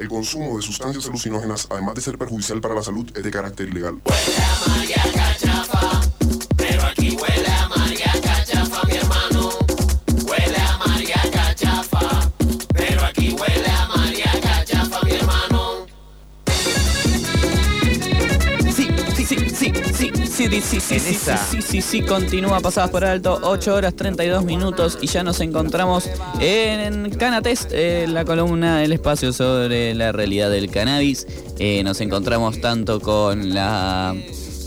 El consumo de sustancias alucinógenas, además de ser perjudicial para la salud, es de carácter ilegal. Sí, sí, sí, sí, sí, sí, continúa pasadas por alto, 8 horas 32 minutos y ya nos encontramos en Canatest, eh, la columna del espacio sobre la realidad del cannabis. Eh, nos encontramos tanto con la,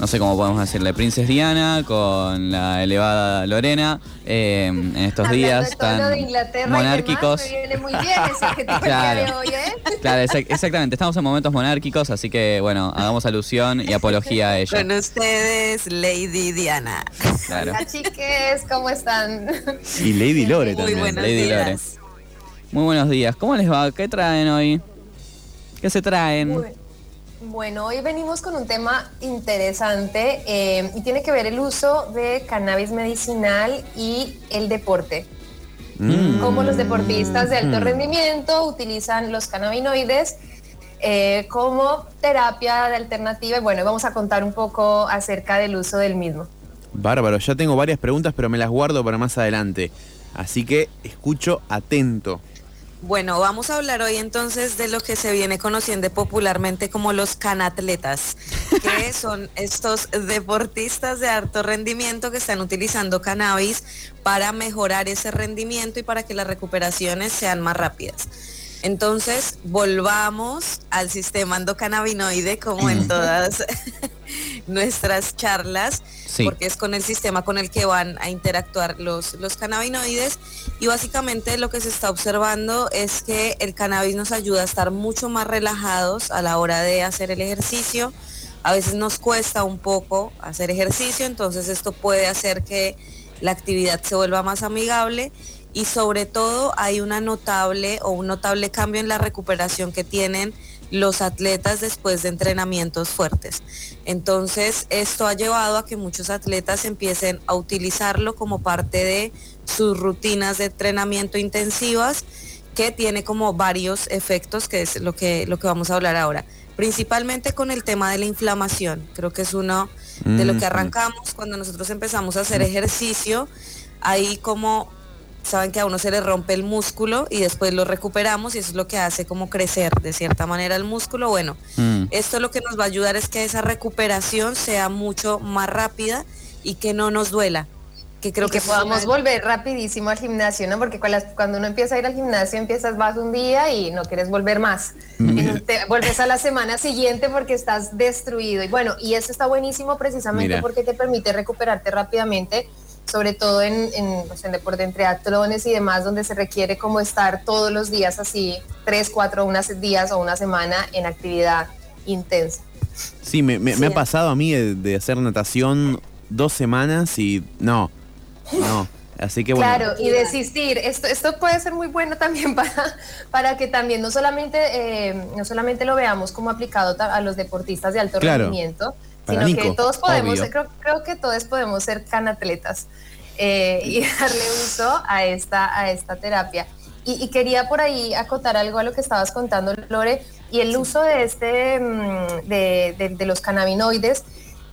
no sé cómo podemos decirle, Princess Diana, con la elevada Lorena, eh, en estos Hablando días de tan de Inglaterra monárquicos. Y demás, me viene muy bien ese adjetivo el día Claro. hoy, ¿eh? Claro, exactamente, estamos en momentos monárquicos, así que bueno, hagamos alusión y apología a ello. Con ustedes, Lady Diana. Claro. Hola, chiques, ¿cómo están? Y Lady Lore Muy también. buenos Lady Lore. días. Muy buenos días. ¿Cómo les va? ¿Qué traen hoy? ¿Qué se traen? Bueno, hoy venimos con un tema interesante eh, y tiene que ver el uso de cannabis medicinal y el deporte. Mm. Cómo los deportistas de alto Mm. rendimiento utilizan los cannabinoides eh, como terapia de alternativa. Y bueno, vamos a contar un poco acerca del uso del mismo. Bárbaro, ya tengo varias preguntas, pero me las guardo para más adelante. Así que escucho atento. Bueno, vamos a hablar hoy entonces de lo que se viene conociendo popularmente como los canatletas, que son estos deportistas de alto rendimiento que están utilizando cannabis para mejorar ese rendimiento y para que las recuperaciones sean más rápidas. Entonces, volvamos al sistema endocannabinoide como en todas nuestras charlas, Sí. porque es con el sistema con el que van a interactuar los, los cannabinoides y básicamente lo que se está observando es que el cannabis nos ayuda a estar mucho más relajados a la hora de hacer el ejercicio. A veces nos cuesta un poco hacer ejercicio, entonces esto puede hacer que la actividad se vuelva más amigable y sobre todo hay una notable o un notable cambio en la recuperación que tienen los atletas después de entrenamientos fuertes. Entonces, esto ha llevado a que muchos atletas empiecen a utilizarlo como parte de sus rutinas de entrenamiento intensivas, que tiene como varios efectos, que es lo que, lo que vamos a hablar ahora. Principalmente con el tema de la inflamación. Creo que es uno de lo que Ujú. arrancamos cuando nosotros empezamos a hacer ejercicio. Ahí como saben que a uno se le rompe el músculo y después lo recuperamos y eso es lo que hace como crecer de cierta manera el músculo. Bueno, Mm. esto lo que nos va a ayudar es que esa recuperación sea mucho más rápida y que no nos duela. Que creo y que podamos volver rapidísimo al gimnasio, ¿no? Porque cuando uno empieza a ir al gimnasio, empiezas, vas un día y no quieres volver más. Y te vuelves a la semana siguiente porque estás destruido. Y bueno, y eso está buenísimo precisamente Mira. porque te permite recuperarte rápidamente, sobre todo en, en, pues, en deporte, en triatlones y demás, donde se requiere como estar todos los días así, tres, cuatro, unas días o una semana en actividad intensa. Sí, me, me- me ha pasado a mí de, de hacer natación dos semanas y no, no. Así que bueno. Claro, y desistir. Esto, esto puede ser muy bueno también para, para que también no solamente, eh, no solamente lo veamos como aplicado a los deportistas de alto Claro, rendimiento, para sino que todos podemos, obvio. creo, creo que todos podemos ser canatletas eh, y darle uso a esta, a esta terapia. Y, y quería por ahí acotar algo a lo que estabas contando, Lore, y el uso de, este, mm, de, de- de los cannabinoides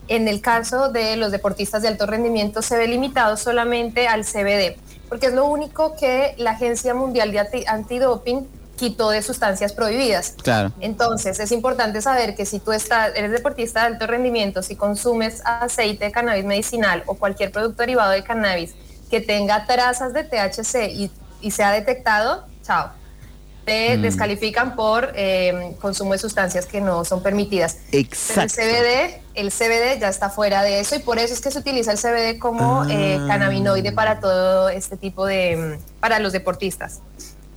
en el caso de los deportistas de alto rendimiento se ve limitado solamente al CBD, porque es lo único que la Agencia Mundial de Anti- Antidoping quitó de sustancias prohibidas. Claro. Entonces es importante saber que si tú estás, eres deportista de alto rendimiento, si consumes aceite de cannabis medicinal o cualquier producto derivado de cannabis que tenga trazas de THC y, y sea detectado, chao. Te Mm. descalifican por eh, consumo de sustancias que no son permitidas. Pero el Exacto. CBD, el CBD ya está fuera de eso y por eso es que se utiliza el CBD como eh, Ah. cannabinoide para todo este tipo de, para los deportistas.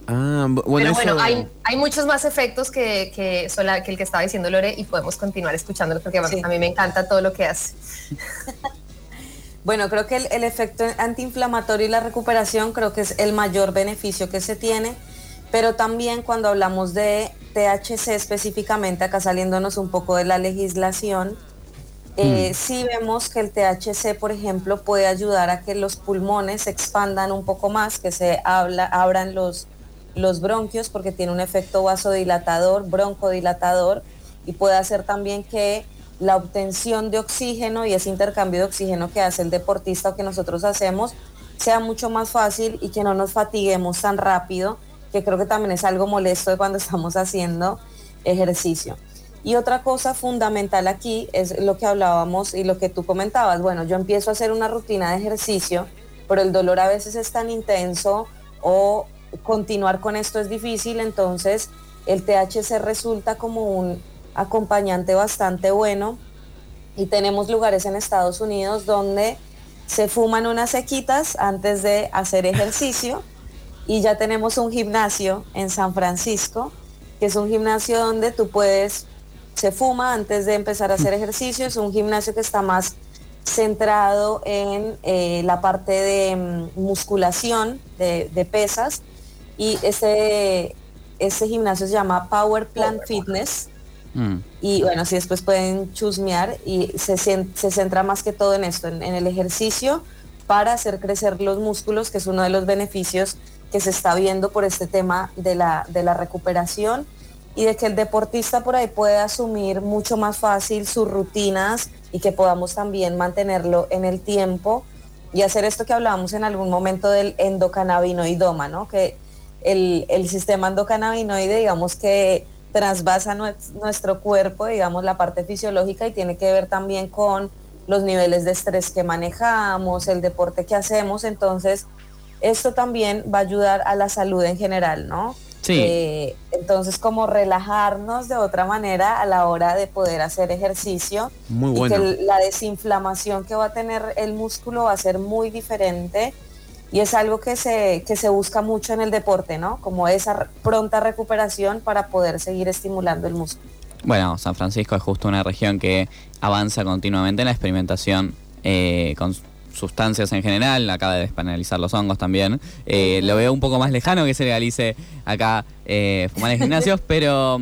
Ah, bu- bueno, Pero bueno, eso- hay, hay muchos más efectos que, que, sola- que el que estaba diciendo Lore y podemos continuar escuchándolo porque Sí. a mí me encanta todo lo que hace. Bueno, creo que el, el efecto antiinflamatorio y la recuperación creo que es el mayor beneficio que se tiene, pero también cuando hablamos de THC específicamente, acá saliéndonos un poco de la legislación, eh, sí vemos que el THC, por ejemplo, puede ayudar a que los pulmones se expandan un poco más, que se habla, abran los, los bronquios porque tiene un efecto vasodilatador, broncodilatador y puede hacer también que la obtención de oxígeno y ese intercambio de oxígeno que hace el deportista o que nosotros hacemos sea mucho más fácil y que no nos fatiguemos tan rápido, que creo que también es algo molesto de cuando estamos haciendo ejercicio. Y otra cosa fundamental aquí es lo que hablábamos y lo que tú comentabas. Bueno, yo empiezo a hacer una rutina de ejercicio, pero el dolor a veces es tan intenso o continuar con esto es difícil, entonces el THC resulta como un acompañante bastante bueno. Y tenemos lugares en Estados Unidos donde se fuman unas sequitas antes de hacer ejercicio. Y ya tenemos un gimnasio en San Francisco, que es un gimnasio donde tú puedes, se fuma antes de empezar a hacer ejercicio, es un gimnasio que está más centrado en eh, la parte de mm, musculación, de, de pesas, y ese, ese gimnasio se llama Power Plant Fitness. Mm. Y bueno, si después pueden chusmear y se, se centra más que todo en esto, en, en el ejercicio para hacer crecer los músculos, que es uno de los beneficios que se está viendo por este tema de la, de la recuperación y de que el deportista por ahí pueda asumir mucho más fácil sus rutinas y que podamos también mantenerlo en el tiempo y hacer esto que hablábamos en algún momento del endocannabinoidoma, ¿no? Que el, el sistema endocannabinoide, digamos que trasvasa nue- nuestro cuerpo, digamos, la parte fisiológica y tiene que ver también con los niveles de estrés que manejamos, el deporte que hacemos. Entonces, esto también va a ayudar a la salud en general, ¿no? Sí. Eh, entonces, como relajarnos de otra manera a la hora de poder hacer ejercicio Muy y bueno. que el- la desinflamación que va a tener el músculo va a ser muy diferente y es algo que se, que se busca mucho en el deporte, ¿no? Como esa pronta recuperación para poder seguir estimulando el músculo. Bueno, San Francisco es justo una región que avanza continuamente en la experimentación eh, con sustancias en general, acaba de despenalizar los hongos también. Eh, lo veo un poco más lejano que se legalice acá eh, fumar en gimnasios, pero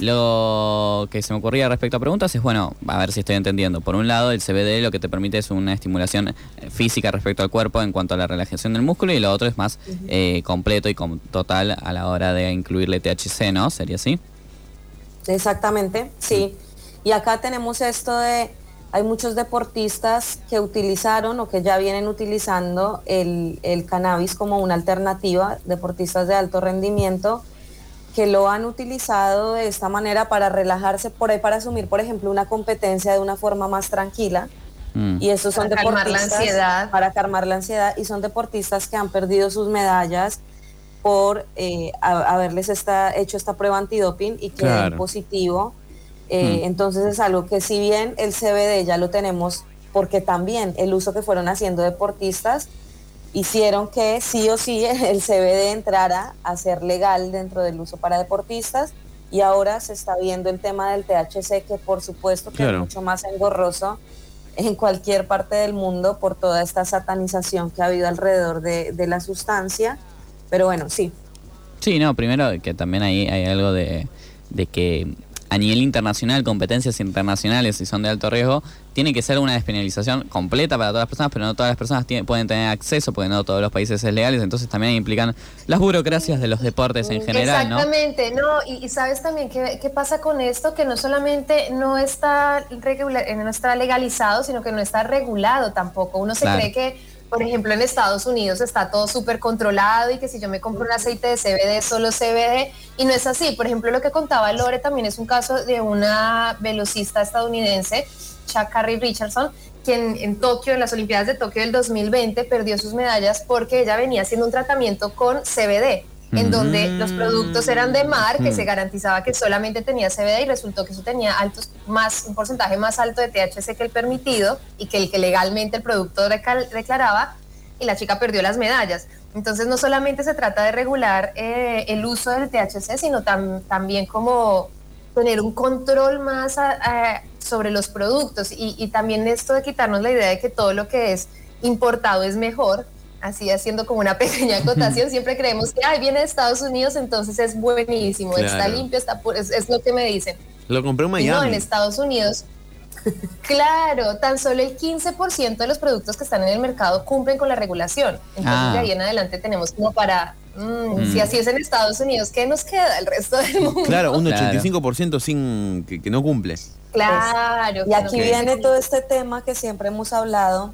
lo que se me ocurría respecto a preguntas es, bueno, a ver si estoy entendiendo. Por un lado, el CBD lo que te permite es una estimulación eh, física respecto al cuerpo en cuanto a la relajación del músculo y lo otro es más eh, completo y com- total a la hora de incluirle THC, ¿no? ¿Sería así? Exactamente, sí. Y acá tenemos esto de, hay muchos deportistas que utilizaron o que ya vienen utilizando el, el cannabis como una alternativa, deportistas de alto rendimiento, que lo han utilizado de esta manera para relajarse, por ahí para asumir, por ejemplo, una competencia de una forma más tranquila. Mm. Y estos son Para calmar la deportistas ansiedad. para calmar la ansiedad y son deportistas que han perdido sus medallas por eh, a- haberles esta, hecho esta prueba antidoping y que Claro. positivo. Eh, Mm. Entonces es algo que si bien el CBD ya lo tenemos, porque también el uso que fueron haciendo deportistas hicieron que sí o sí el CBD entrara a ser legal dentro del uso para deportistas y ahora se está viendo el tema del THC que por supuesto que Claro. es mucho más engorroso en cualquier parte del mundo por toda esta satanización que ha habido alrededor de, de la sustancia. Pero bueno, sí, Sí, no, primero que también ahí hay algo de, de que a nivel internacional, competencias internacionales, si son de alto riesgo, tiene que ser una despenalización completa para todas las personas, pero no todas las personas tienen- pueden tener acceso, porque no todos los países es legales, entonces también implican las burocracias de los deportes en general. Exactamente, ¿no? Y, y sabes también qué, qué pasa con esto, que no solamente no está, regula- eh, no está legalizado, sino que no está regulado tampoco. Uno se Claro. cree que, por ejemplo, en Estados Unidos está todo súper controlado y que si yo me compro un aceite de CBD, solo CBD, y no es así. Por ejemplo, lo que contaba Lore también es un caso de una velocista estadounidense, Shakari Richardson, quien en Tokio, en las Olimpiadas de Tokio del 2020, perdió sus medallas porque ella venía haciendo un tratamiento con CBD en donde los productos eran de mar, que Mm. se garantizaba que solamente tenía CBD y resultó que eso tenía altos, más, un porcentaje más alto de THC que el permitido y que el que legalmente el producto recal- declaraba y la chica perdió las medallas. Entonces no solamente se trata de regular eh, el uso del THC, sino tam- también como tener un control más a- a- sobre los productos y, y también esto de quitarnos la idea de que todo lo que es importado es mejor, así haciendo como una pequeña acotación, siempre creemos que Ay, viene de Estados Unidos, entonces es buenísimo, está Claro. limpio, está pu- es, es lo que me dicen. Lo compré en Y no, en Miami. Estados Unidos, claro, tan solo el 15% de los productos que están en el mercado cumplen con la regulación. Entonces Ah. de ahí en adelante tenemos como para, Mm, Si así es en Estados Unidos, ¿qué nos queda el resto del mundo? Claro, un Claro. 85% sin que, que no cumple. Claro. Y que aquí no- viene todo este tema que siempre hemos hablado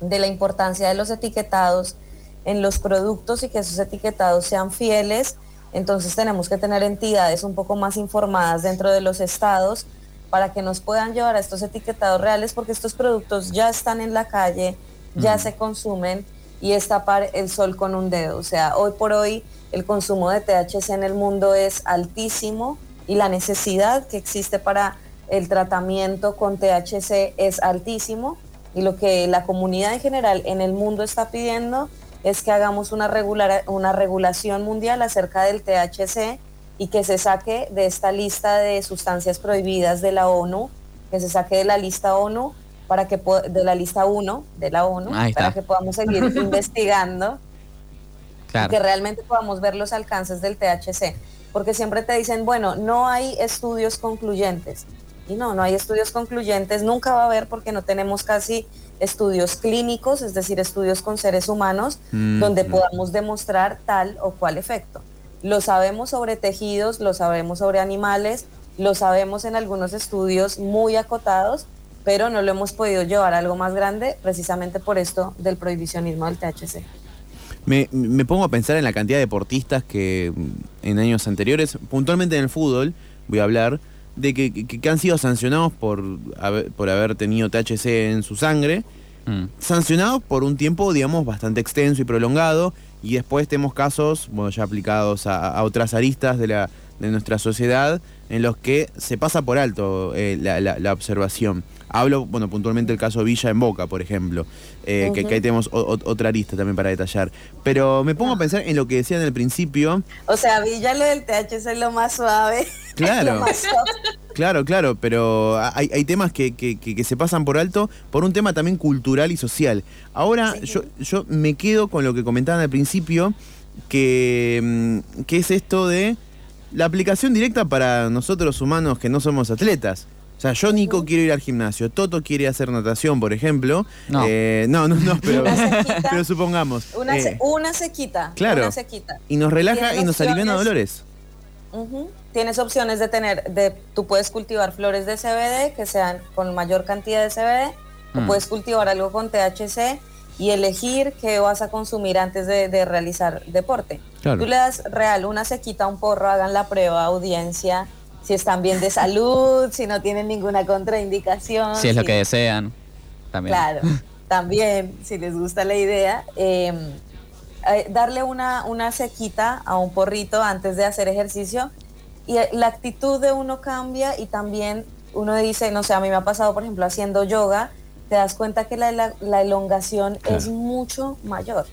de la importancia de los etiquetados en los productos y que esos etiquetados sean fieles. Entonces tenemos que tener entidades un poco más informadas dentro de los estados para que nos puedan llevar a estos etiquetados reales porque estos productos ya están en la calle, ya se consumen y es tapar el sol con un dedo. O sea, hoy por hoy el consumo de THC en el mundo es altísimo y la necesidad que existe para el tratamiento con THC es altísimo y lo que la comunidad en general en el mundo está pidiendo es que hagamos una, regular, una regulación mundial acerca del THC y que se saque de esta lista de sustancias prohibidas de la ONU, que se saque de la lista ONU para que de la lista 1 de la ONU para que podamos seguir investigando y que realmente podamos ver los alcances del THC. Porque siempre te dicen, bueno, no hay estudios concluyentes. Y no, no hay estudios concluyentes, nunca va a haber porque no tenemos casi estudios clínicos, es decir, estudios con seres humanos, Mm, donde mm. podamos demostrar tal o cual efecto. Lo sabemos sobre tejidos, lo sabemos sobre animales, lo sabemos en algunos estudios muy acotados, pero no lo hemos podido llevar a algo más grande precisamente por esto del prohibicionismo del THC. Me, me pongo a pensar en la cantidad de deportistas que en años anteriores, puntualmente en el fútbol, voy a hablar, de que, que- que han sido sancionados por haber, por haber tenido THC en su sangre, Mm. sancionados por un tiempo, digamos, bastante extenso y prolongado, y después tenemos casos, bueno, ya aplicados a, a otras aristas de, la, de nuestra sociedad, en los que se pasa por alto eh, la, la- la observación. Hablo, bueno, puntualmente el caso Villa en Boca, por ejemplo, eh, que, que ahí tenemos o- o- otra arista también para detallar. Pero me pongo a pensar en lo que decían al principio, O sea, Villa lo del THC es lo más suave. Claro. más. Claro, claro, pero hay, hay temas que, que- que- que se pasan por alto por un tema también cultural y social. Ahora yo, yo me quedo con lo que comentaban al principio, que, mm, que es esto de la aplicación directa para nosotros humanos que no somos atletas. O sea, yo, Nico, quiero ir al gimnasio. Toto quiere hacer natación, por ejemplo. No. Eh, no, no, no, pero, Una sequita. pero supongamos. Una, se, Eh, una sequita. claro. Una sequita. y nos relaja y nos aliviana opciones. dolores. Tienes opciones de tener, de, tú puedes cultivar flores de CBD que sean con mayor cantidad de CBD, Mm. o puedes cultivar algo con THC y elegir qué vas a consumir antes de, de realizar deporte. Claro. Tú le das real una sequita a un porro, hagan la prueba, audiencia, si están bien de salud, si no tienen ninguna contraindicación. Si es lo que desean. También. Claro, también, si les gusta la idea, eh, eh, darle una, una sequita a un porrito antes de hacer ejercicio y eh, la actitud de uno cambia y también uno dice, no sé, a mí me ha pasado, por ejemplo, haciendo yoga, te das cuenta que la, la- la elongación es mucho mayor.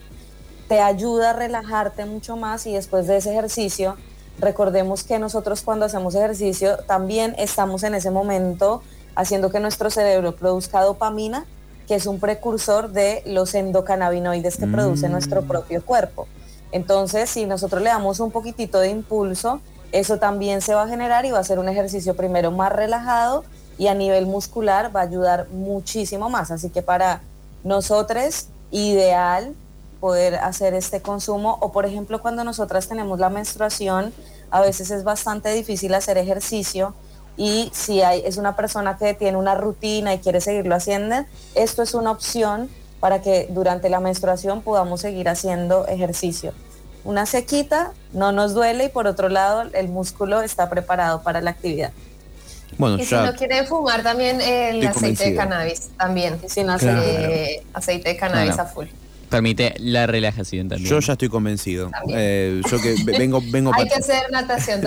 Te ayuda a relajarte mucho más y después de ese ejercicio, recordemos que nosotros cuando hacemos ejercicio también estamos en ese momento haciendo que nuestro cerebro produzca dopamina, que es un precursor de los endocannabinoides que produce Mm. nuestro propio cuerpo. Entonces, si nosotros le damos un poquitito de impulso, eso también se va a generar y va a ser un ejercicio primero más relajado y a nivel muscular va a ayudar muchísimo más. Así que para nosotros, ideal poder hacer este consumo o por ejemplo cuando nosotras tenemos la menstruación, a veces es bastante difícil hacer ejercicio y si hay, es una persona que tiene una rutina y quiere seguirlo haciendo, esto es una opción para que durante la menstruación podamos seguir haciendo ejercicio. Una sequita no nos duele y por otro lado el músculo está preparado para la actividad. Bueno, Y si no quiere fumar también el aceite de cannabis, también. Y si no Claro. Eh, aceite de cannabis Claro. a full. Permite la relajación también. yo ya estoy convencido. También. Eh, yo que ve- vengo, vengo Hay que hacer natación.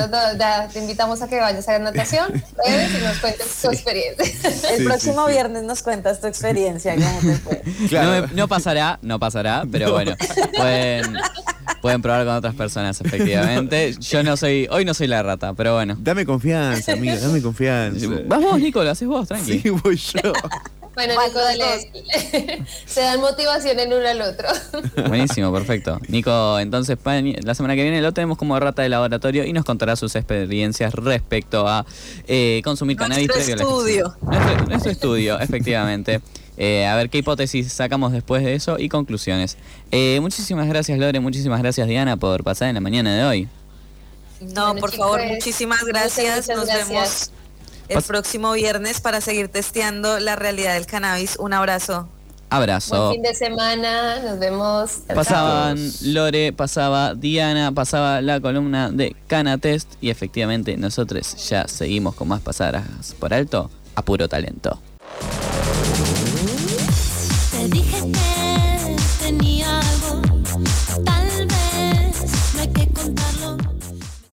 Te invitamos a que vayas a hacer natación, y nos cuentes tu experiencia. El Sí, próximo sí, sí. viernes nos cuentas tu experiencia, cómo te fue. Claro. No, pasará, no pasará, pero bueno, pueden, pueden probar con otras personas, efectivamente. Yo no soy, hoy no soy la rata, pero bueno. Dame confianza, amigo, dame confianza. Vas vos, Nico, lo haces vos, tranqui. Sí, voy yo. Bueno, ¿Cuál Nico, dale. Se dan motivación en uno al otro. Buenísimo, perfecto. Nico, entonces la semana que viene lo tenemos como rata de laboratorio y nos contará sus experiencias respecto a eh, consumir Nuestro cannabis previo estudio. ejercicio. Nuestro, nuestro estudio, efectivamente. eh, a ver qué hipótesis sacamos después de eso y conclusiones. Eh, muchísimas gracias Lore, muchísimas gracias Diana por pasar en la mañana de hoy. No, Bueno, por chicos, favor, muchísimas muchas, gracias. muchas Nos gracias. vemos el Pas- próximo viernes para seguir testeando la realidad del cannabis. Un abrazo. Abrazo. Buen fin de semana, nos vemos. Pasaban. Lore, pasaba Diana, pasaba la columna de Canatest y efectivamente nosotros ya seguimos con más pasadas por alto a puro talento.